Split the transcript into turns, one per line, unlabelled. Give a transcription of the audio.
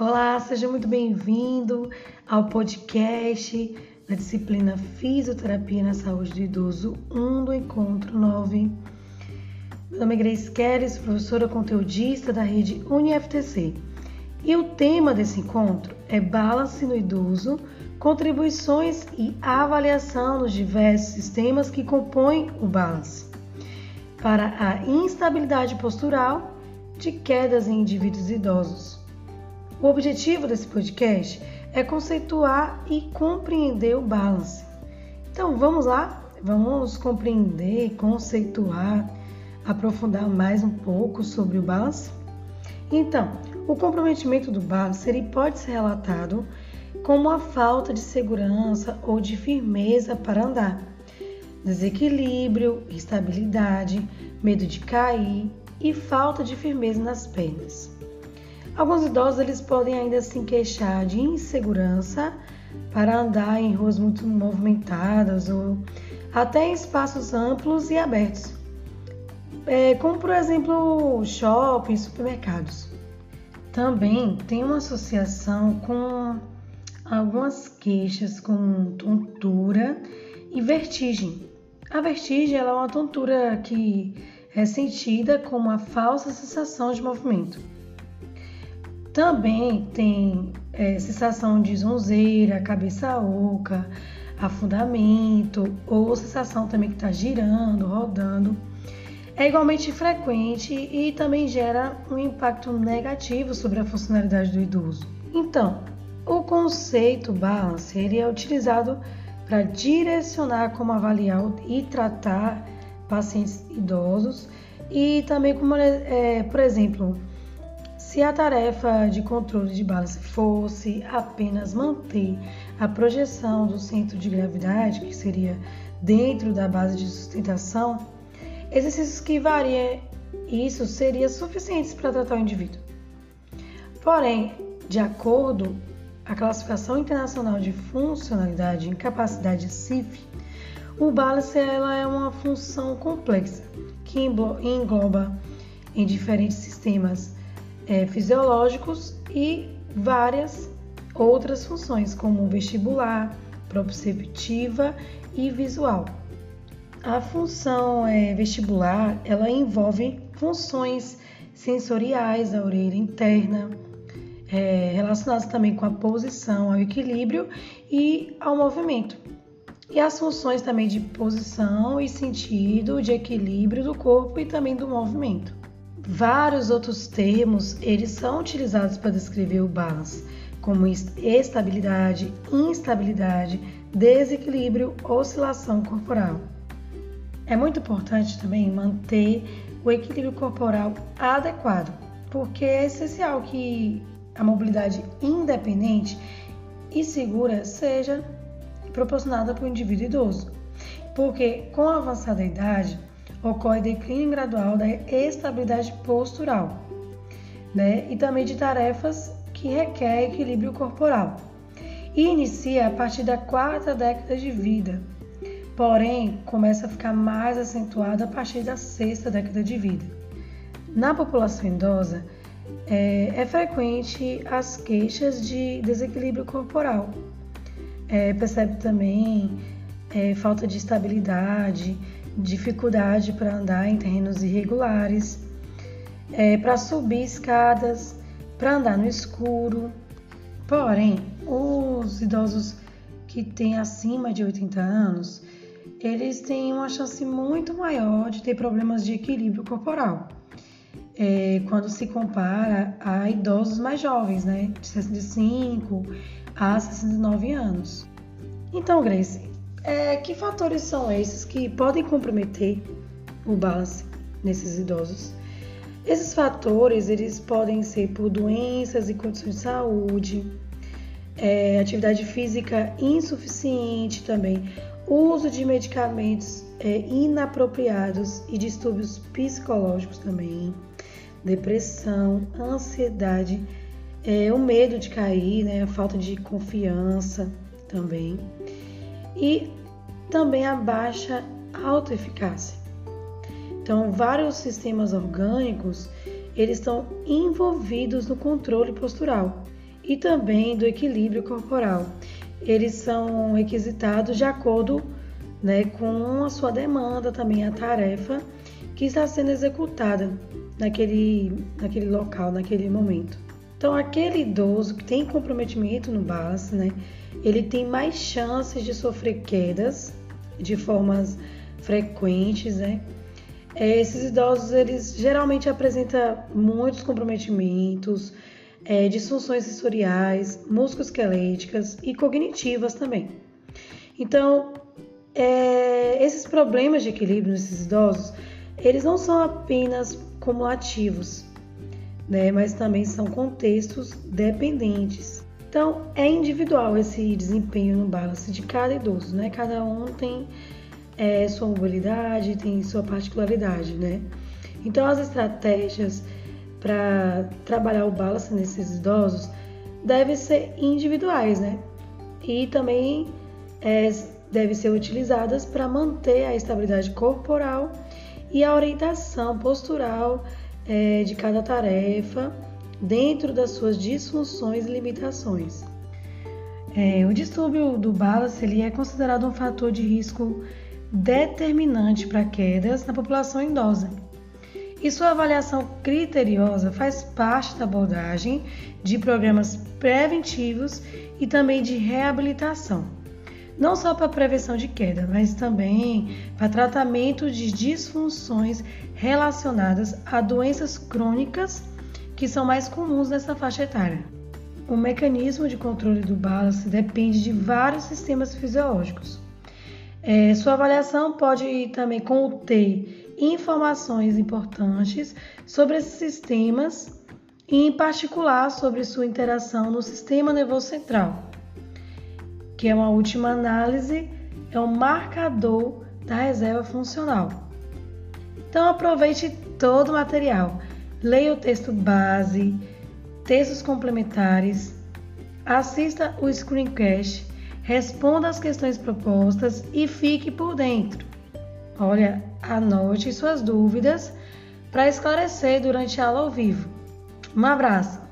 Olá, seja muito bem-vindo ao podcast da disciplina Fisioterapia na Saúde do Idoso 1 do Encontro 9. Meu nome é Grace Keres, professora conteudista da rede UniFTC. E o tema desse encontro é Balance no Idoso, contribuições e avaliação dos diversos sistemas que compõem o balance para a instabilidade postural de quedas em indivíduos idosos. O objetivo desse podcast é conceituar e compreender o balance. Então vamos lá, vamos compreender, conceituar, aprofundar mais um pouco sobre o balance. Então, o comprometimento do balance ele pode ser relatado como a falta de segurança ou de firmeza para andar, desequilíbrio, instabilidade, medo de cair e falta de firmeza nas pernas. Alguns idosos eles podem ainda se queixar de insegurança para andar em ruas muito movimentadas ou até em espaços amplos e abertos, é, como por exemplo shoppings, supermercados. Também tem uma associação com algumas queixas com tontura e vertigem. A vertigem é uma tontura que é sentida como uma falsa sensação de movimento. Também tem é, sensação de zonzeira, cabeça oca, afundamento ou sensação também que está girando, rodando. É igualmente frequente e também gera um impacto negativo sobre a funcionalidade do idoso. Então, o conceito balance ele é utilizado para direcionar como avaliar e tratar pacientes idosos e também como, é, por exemplo, se a tarefa de controle de balance fosse apenas manter a projeção do centro de gravidade, que seria dentro da base de sustentação, exercícios que variam isso seria suficientes para tratar o indivíduo. Porém, de acordo a classificação internacional de funcionalidade e incapacidade CIF, o balance ela é uma função complexa que engloba em diferentes sistemas é, fisiológicos e várias outras funções, como vestibular, proprioceptiva e visual. A função é, vestibular ela envolve funções sensoriais da orelha interna, é, relacionadas também com a posição, ao equilíbrio e ao movimento. E as funções também de posição e sentido, de equilíbrio do corpo e também do movimento. Vários outros termos eles são utilizados para descrever o balance, como estabilidade, instabilidade, desequilíbrio, oscilação corporal. É muito importante também manter o equilíbrio corporal adequado, porque é essencial que a mobilidade independente e segura seja proporcionada para o indivíduo idoso, porque com a avançada idade ocorre declínio gradual da estabilidade postural, né? E também de tarefas que requer equilíbrio corporal. E inicia a partir da quarta década de vida, porém começa a ficar mais acentuada a partir da sexta década de vida. Na população idosa, é, é frequente as queixas de desequilíbrio corporal. É, percebe também é, falta de estabilidade, dificuldade para andar em terrenos irregulares, é, para subir escadas, para andar no escuro. Porém, os idosos que têm acima de 80 anos, eles têm uma chance muito maior de ter problemas de equilíbrio corporal. É, quando se compara a idosos mais jovens, né, de 65 a 69 anos. Então, Grace, é, que fatores são esses que podem comprometer o balance nesses idosos? Esses fatores eles podem ser por doenças e condições de saúde, é, atividade física insuficiente também, uso de medicamentos é, inapropriados e distúrbios psicológicos também, depressão, ansiedade, é, o medo de cair, né, a falta de confiança também e também a baixa autoeficácia. Então, vários sistemas orgânicos eles estão envolvidos no controle postural e também do equilíbrio corporal. Eles são requisitados de acordo né, com a sua demanda, também a tarefa que está sendo executada naquele, naquele local, naquele momento. Então, aquele idoso que tem comprometimento no balance, né, ele tem mais chances de sofrer quedas de formas frequentes, né? É, esses idosos, eles geralmente apresentam muitos comprometimentos, é, disfunções sensoriais, musculoesqueléticas e cognitivas também. Então, é, esses problemas de equilíbrio nesses idosos, eles não são apenas cumulativos, né, mas também são contextos dependentes. Então, é individual esse desempenho no balance de cada idoso, né? Cada um tem é, sua mobilidade, tem sua particularidade, né? Então, as estratégias para trabalhar o balance nesses idosos devem ser individuais, né? E também é, devem ser utilizadas para manter a estabilidade corporal e a orientação postural é, de cada tarefa dentro das suas disfunções e limitações. É, o distúrbio do balance ele é considerado um fator de risco determinante para quedas na população idosa. E sua avaliação criteriosa faz parte da abordagem de programas preventivos e também de reabilitação. Não só para prevenção de queda, mas também para tratamento de disfunções relacionadas a doenças crônicas que são mais comuns nessa faixa etária. O mecanismo de controle do balance depende de vários sistemas fisiológicos. É, sua avaliação pode também conter informações importantes sobre esses sistemas e, em particular, sobre sua interação no sistema nervoso central, que é uma última análise, é um marcador da reserva funcional. Então, aproveite todo o material leia o texto base, textos complementares, assista o screencast, responda as questões propostas e fique por dentro. Olha, anote suas dúvidas para esclarecer durante a aula ao vivo. Um abraço!